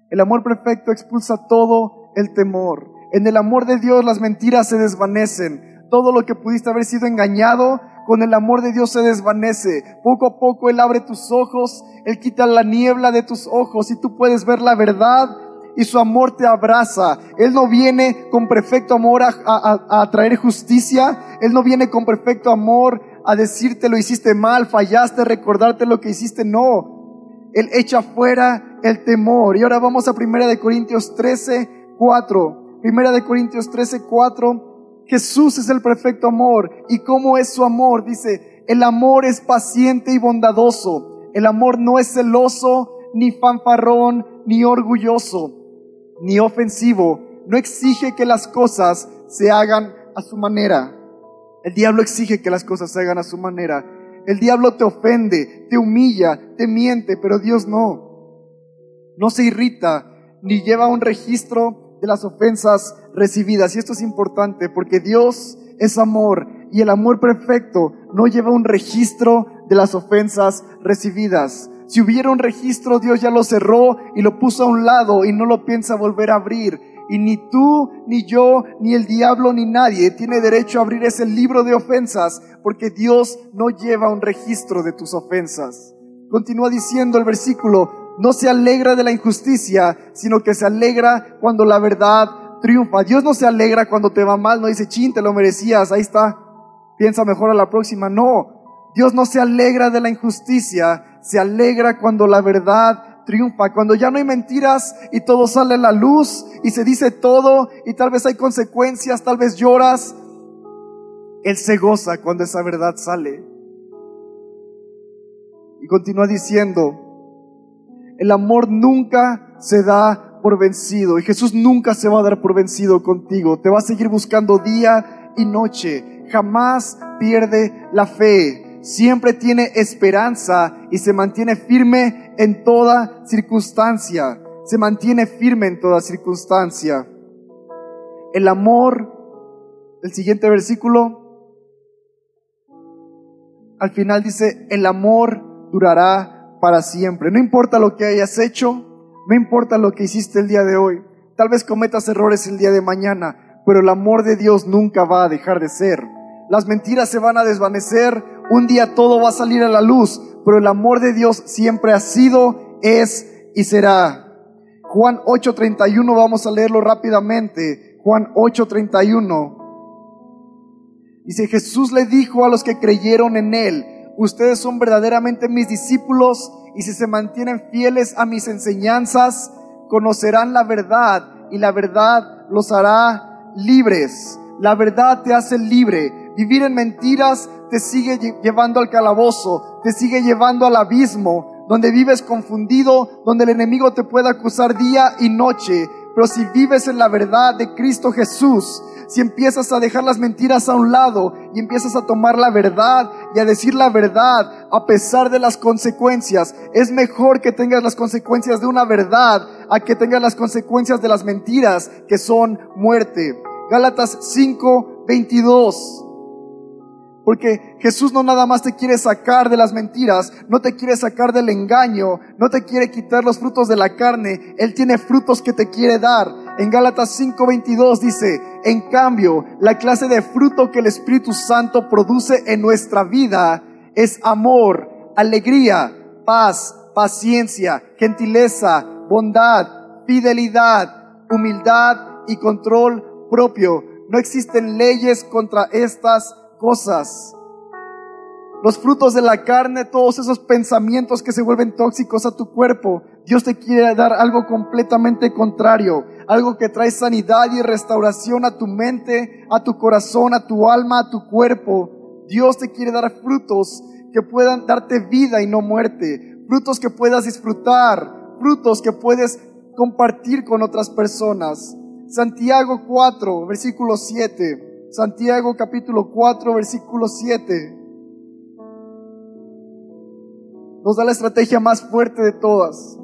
El amor perfecto expulsa todo el temor. En el amor de Dios las mentiras se desvanecen. Todo lo que pudiste haber sido engañado, con el amor de Dios se desvanece. Poco a poco Él abre tus ojos, Él quita la niebla de tus ojos y tú puedes ver la verdad y su amor te abraza. Él no viene con perfecto amor a, traer justicia. Él no viene con perfecto amor a decirte lo hiciste mal, fallaste, recordarte lo que hiciste. No. Él echa fuera el temor. Y ahora vamos a Primera de Corintios 13, 4. Primera de Corintios 13, 4. Jesús es el perfecto amor. ¿Y cómo es su amor? Dice, el amor es paciente y bondadoso. El amor no es celoso, ni fanfarrón, ni orgulloso ni ofensivo, no exige que las cosas se hagan a su manera. El diablo exige que las cosas se hagan a su manera. El diablo te ofende, te humilla, te miente, pero Dios no. No se irrita ni lleva un registro de las ofensas recibidas. Y esto es importante porque Dios es amor y el amor perfecto no lleva un registro de las ofensas recibidas. Si hubiera un registro, Dios ya lo cerró y lo puso a un lado y no lo piensa volver a abrir. Y ni tú, ni yo, ni el diablo, ni nadie tiene derecho a abrir ese libro de ofensas porque Dios no lleva un registro de tus ofensas. Continúa diciendo el versículo, no se alegra de la injusticia, sino que se alegra cuando la verdad triunfa. Dios no se alegra cuando te va mal, no dice, chin, te lo merecías, ahí está, piensa mejor a la próxima. No, Dios no se alegra de la injusticia, se alegra cuando la verdad triunfa, cuando ya no hay mentiras y todo sale a la luz y se dice todo y tal vez hay consecuencias, tal vez lloras. Él se goza cuando esa verdad sale. Y continúa diciendo, el amor nunca se da por vencido y Jesús nunca se va a dar por vencido contigo. Te va a seguir buscando día y noche. Jamás pierde la fe siempre tiene esperanza y se mantiene firme en toda circunstancia. Se mantiene firme en toda circunstancia. El amor, el siguiente versículo, al final dice, el amor durará para siempre. No importa lo que hayas hecho, no importa lo que hiciste el día de hoy. Tal vez cometas errores el día de mañana, pero el amor de Dios nunca va a dejar de ser. Las mentiras se van a desvanecer, un día todo va a salir a la luz, pero el amor de Dios siempre ha sido, es y será. Juan 8:31, vamos a leerlo rápidamente. Juan 8:31. Dice, Jesús le dijo a los que creyeron en él, ustedes son verdaderamente mis discípulos y si se mantienen fieles a mis enseñanzas, conocerán la verdad y la verdad los hará libres. La verdad te hace libre. Vivir en mentiras te sigue llevando al calabozo, te sigue llevando al abismo, donde vives confundido, donde el enemigo te puede acusar día y noche. Pero si vives en la verdad de Cristo Jesús, si empiezas a dejar las mentiras a un lado y empiezas a tomar la verdad y a decir la verdad a pesar de las consecuencias, es mejor que tengas las consecuencias de una verdad a que tengas las consecuencias de las mentiras que son muerte. Gálatas 5, 22. Porque Jesús no nada más te quiere sacar de las mentiras, no te quiere sacar del engaño, no te quiere quitar los frutos de la carne, Él tiene frutos que te quiere dar. En Gálatas 5:22 dice, en cambio, la clase de fruto que el Espíritu Santo produce en nuestra vida es amor, alegría, paz, paciencia, gentileza, bondad, fidelidad, humildad y control propio. No existen leyes contra estas cosas. Los frutos de la carne, todos esos pensamientos que se vuelven tóxicos a tu cuerpo, Dios te quiere dar algo completamente contrario, algo que trae sanidad y restauración a tu mente, a tu corazón, a tu alma, a tu cuerpo. Dios te quiere dar frutos que puedan darte vida y no muerte, frutos que puedas disfrutar, frutos que puedes compartir con otras personas. Santiago 4, versículo 7. Santiago capítulo 4, versículo 7. Nos da la estrategia más fuerte de todas.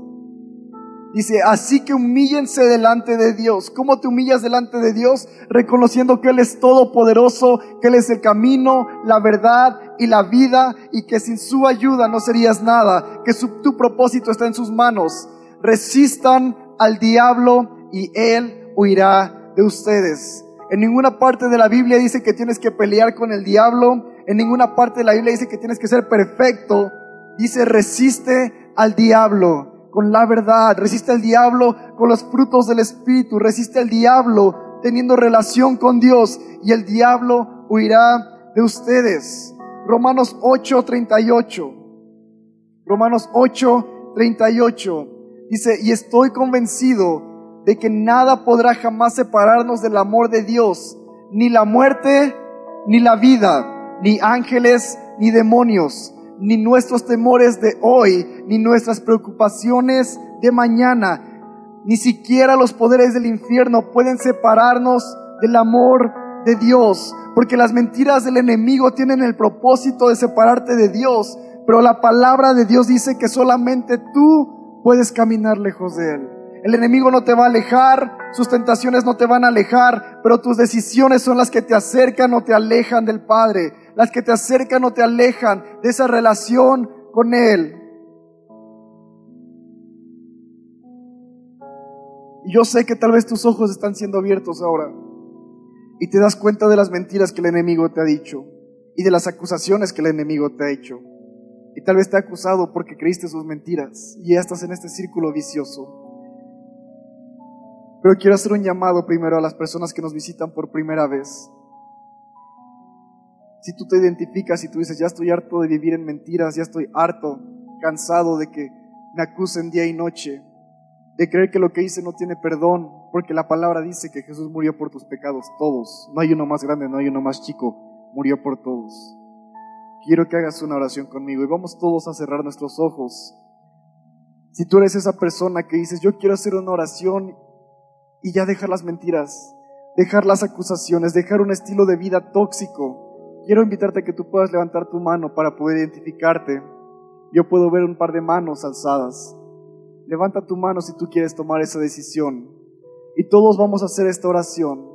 Dice, así que humíllense delante de Dios. ¿Cómo te humillas delante de Dios? Reconociendo que Él es todopoderoso, que Él es el camino, la verdad y la vida y que sin su ayuda no serías nada, que tu propósito está en sus manos. Resistan al diablo y Él huirá de ustedes. En ninguna parte de la Biblia dice que tienes que pelear con el diablo. En ninguna parte de la Biblia dice que tienes que ser perfecto. Dice resiste al diablo con la verdad, resiste al diablo con los frutos del Espíritu, resiste al diablo teniendo relación con Dios y el diablo huirá de ustedes. Romanos 8:38. Romanos 8:38 dice, y estoy convencido de que nada podrá jamás separarnos del amor de Dios, ni la muerte, ni la vida, ni ángeles, ni demonios ni nuestros temores de hoy, ni nuestras preocupaciones de mañana, ni siquiera los poderes del infierno pueden separarnos del amor de Dios, porque las mentiras del enemigo tienen el propósito de separarte de Dios, pero la palabra de Dios dice que solamente tú puedes caminar lejos de Él. El enemigo no te va a alejar, sus tentaciones no te van a alejar, pero tus decisiones son las que te acercan o te alejan del Padre las que te acercan o te alejan de esa relación con Él. Y yo sé que tal vez tus ojos están siendo abiertos ahora y te das cuenta de las mentiras que el enemigo te ha dicho y de las acusaciones que el enemigo te ha hecho. Y tal vez te ha acusado porque creíste sus mentiras y ya estás en este círculo vicioso. Pero quiero hacer un llamado primero a las personas que nos visitan por primera vez. Si tú te identificas y tú dices, ya estoy harto de vivir en mentiras, ya estoy harto, cansado de que me acusen día y noche, de creer que lo que hice no tiene perdón, porque la palabra dice que Jesús murió por tus pecados, todos. No hay uno más grande, no hay uno más chico, murió por todos. Quiero que hagas una oración conmigo y vamos todos a cerrar nuestros ojos. Si tú eres esa persona que dices, yo quiero hacer una oración y ya dejar las mentiras, dejar las acusaciones, dejar un estilo de vida tóxico, quiero invitarte a que tú puedas levantar tu mano para poder identificarte. Yo puedo ver un par de manos alzadas. Levanta tu mano si tú quieres tomar esa decisión. Y todos vamos a hacer esta oración.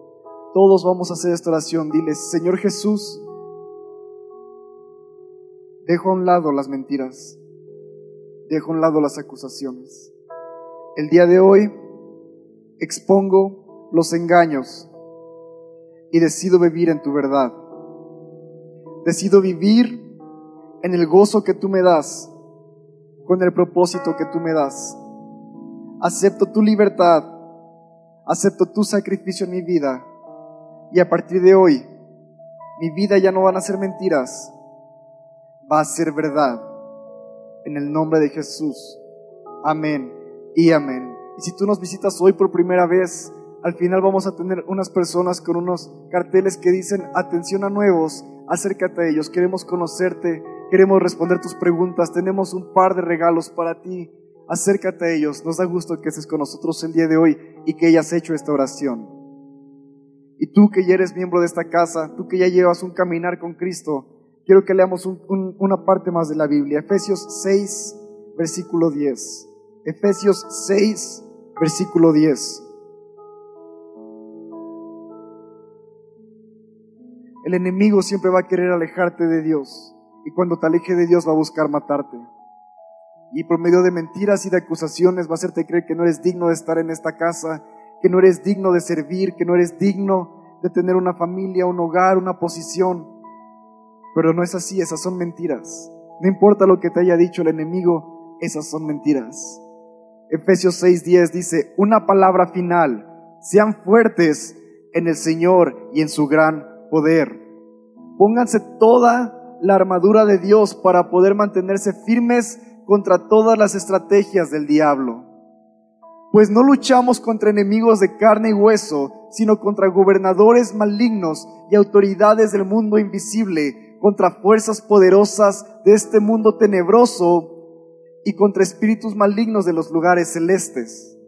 Todos vamos a hacer esta oración. Diles, Señor Jesús, dejo a un lado las mentiras. Dejo a un lado las acusaciones. El día de hoy expongo los engaños y decido vivir en tu verdad. Decido vivir en el gozo que tú me das, con el propósito que tú me das. Acepto tu libertad, acepto tu sacrificio en mi vida y a partir de hoy mi vida ya no van a ser mentiras, va a ser verdad. En el nombre de Jesús. Amén y amén. Y si tú nos visitas hoy por primera vez, al final vamos a tener unas personas con unos carteles que dicen atención a nuevos acércate a ellos, queremos conocerte, queremos responder tus preguntas, tenemos un par de regalos para ti, acércate a ellos, nos da gusto que estés con nosotros el día de hoy y que hayas hecho esta oración. Y tú que ya eres miembro de esta casa, tú que ya llevas un caminar con Cristo, quiero que leamos una parte más de la Biblia, Efesios 6, versículo 10. Efesios 6, versículo 10. El enemigo siempre va a querer alejarte de Dios y cuando te aleje de Dios va a buscar matarte. Y por medio de mentiras y de acusaciones va a hacerte creer que no eres digno de estar en esta casa, que no eres digno de servir, que no eres digno de tener una familia, un hogar, una posición. Pero no es así, esas son mentiras. No importa lo que te haya dicho el enemigo, esas son mentiras. Efesios 6:10 dice, una palabra final, sean fuertes en el Señor y en su gran poder. Pónganse toda la armadura de Dios para poder mantenerse firmes contra todas las estrategias del diablo. Pues no luchamos contra enemigos de carne y hueso, sino contra gobernadores malignos y autoridades del mundo invisible, contra fuerzas poderosas de este mundo tenebroso y contra espíritus malignos de los lugares celestes.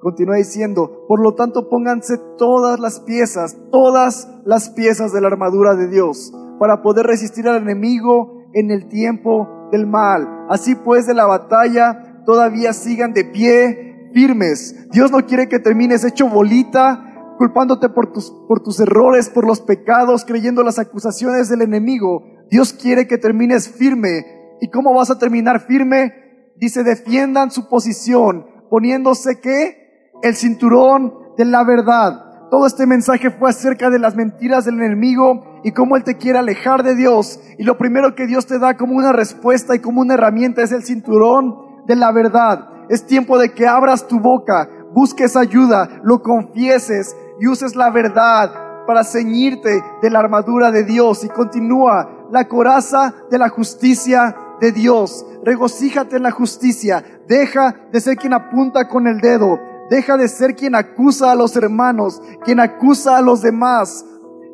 Continúa diciendo, por lo tanto pónganse todas las piezas, todas las piezas de la armadura de Dios, para poder resistir al enemigo en el tiempo del mal. Así pues de la batalla todavía sigan de pie firmes. Dios no quiere que termines hecho bolita, culpándote por tus, por tus errores, por los pecados, creyendo las acusaciones del enemigo. Dios quiere que termines firme. ¿Y cómo vas a terminar firme? Dice, defiendan su posición, poniéndose que el cinturón de la verdad. Todo este mensaje fue acerca de las mentiras del enemigo y cómo él te quiere alejar de Dios. Y lo primero que Dios te da como una respuesta y como una herramienta es el cinturón de la verdad. Es tiempo de que abras tu boca, busques ayuda, lo confieses y uses la verdad para ceñirte de la armadura de Dios y continúa la coraza de la justicia de Dios. Regocíjate en la justicia. Deja de ser quien apunta con el dedo. Deja de ser quien acusa a los hermanos, quien acusa a los demás.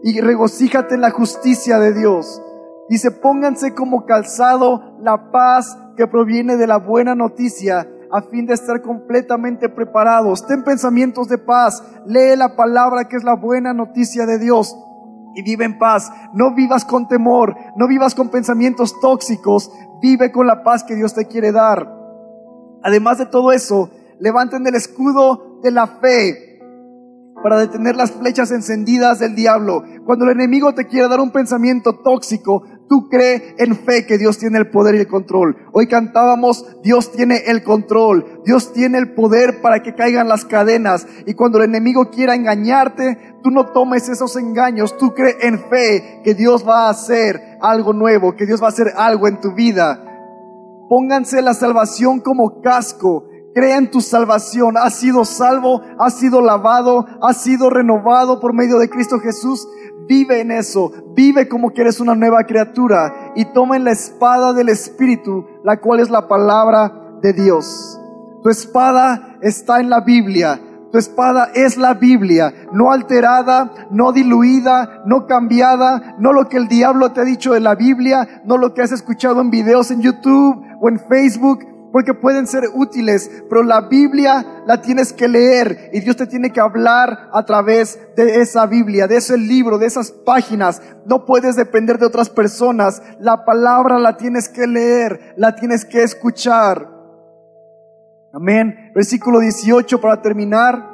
Y regocíjate en la justicia de Dios. Dice, pónganse como calzado la paz que proviene de la buena noticia a fin de estar completamente preparados. Ten pensamientos de paz, lee la palabra que es la buena noticia de Dios y vive en paz. No vivas con temor, no vivas con pensamientos tóxicos, vive con la paz que Dios te quiere dar. Además de todo eso, levanten el escudo de la fe para detener las flechas encendidas del diablo. Cuando el enemigo te quiere dar un pensamiento tóxico, Tú cree en fe que Dios tiene el poder y el control. Hoy cantábamos, Dios tiene el control, Dios tiene el poder para que caigan las cadenas. Y cuando el enemigo quiera engañarte, tú no tomes esos engaños, tú cree en fe que Dios va a hacer algo nuevo, que Dios va a hacer algo en tu vida. Pónganse la salvación como casco. Crea en tu salvación. Has sido salvo, has sido lavado, has sido renovado por medio de Cristo Jesús. Vive en eso, vive como que eres una nueva criatura y toma en la espada del Espíritu, la cual es la palabra de Dios. Tu espada está en la Biblia, tu espada es la Biblia, no alterada, no diluida, no cambiada, no lo que el diablo te ha dicho de la Biblia, no lo que has escuchado en videos en YouTube o en Facebook, porque pueden ser útiles, pero la Biblia la tienes que leer y Dios te tiene que hablar a través de esa Biblia, de ese libro, de esas páginas. No puedes depender de otras personas. La palabra la tienes que leer, la tienes que escuchar. Amén. Versículo 18 para terminar.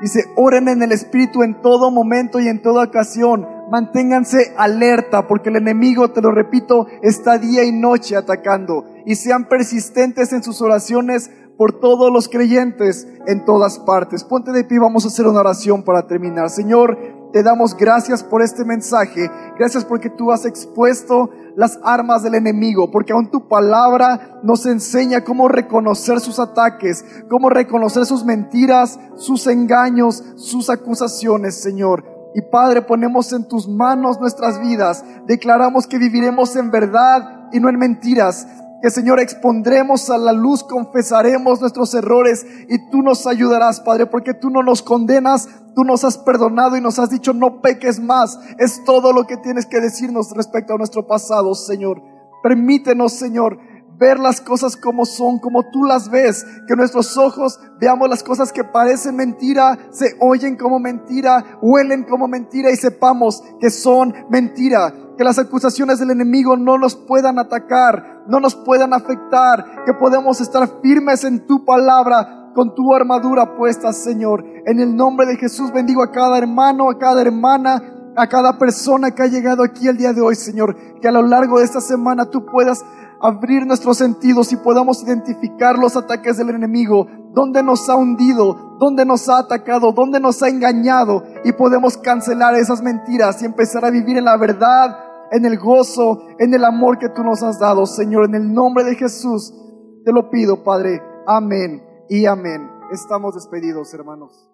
Dice, oren en el Espíritu en todo momento y en toda ocasión manténganse alerta porque el enemigo, te lo repito, está día y noche atacando y sean persistentes en sus oraciones por todos los creyentes en todas partes. Ponte de pie, vamos a hacer una oración para terminar. Señor, te damos gracias por este mensaje. Gracias porque tú has expuesto las armas del enemigo, porque aún tu palabra nos enseña cómo reconocer sus ataques, cómo reconocer sus mentiras, sus engaños, sus acusaciones, Señor. Y Padre, ponemos en tus manos nuestras vidas. Declaramos que viviremos en verdad y no en mentiras. Que Señor expondremos a la luz, confesaremos nuestros errores y tú nos ayudarás, Padre, porque tú no nos condenas, tú nos has perdonado y nos has dicho no peques más. Es todo lo que tienes que decirnos respecto a nuestro pasado, Señor. Permítenos, Señor, ver las cosas como son, como tú las ves, que nuestros ojos veamos las cosas que parecen mentira, se oyen como mentira, huelen como mentira y sepamos que son mentira, que las acusaciones del enemigo no nos puedan atacar, no nos puedan afectar, que podemos estar firmes en tu palabra, con tu armadura puesta, Señor. En el nombre de Jesús bendigo a cada hermano, a cada hermana, a cada persona que ha llegado aquí el día de hoy, Señor, que a lo largo de esta semana tú puedas abrir nuestros sentidos y podamos identificar los ataques del enemigo donde nos ha hundido, donde nos ha atacado, donde nos ha engañado y podemos cancelar esas mentiras y empezar a vivir en la verdad, en el gozo, en el amor que tú nos has dado, Señor, en el nombre de Jesús. Te lo pido, Padre. Amén y amén. Estamos despedidos, hermanos.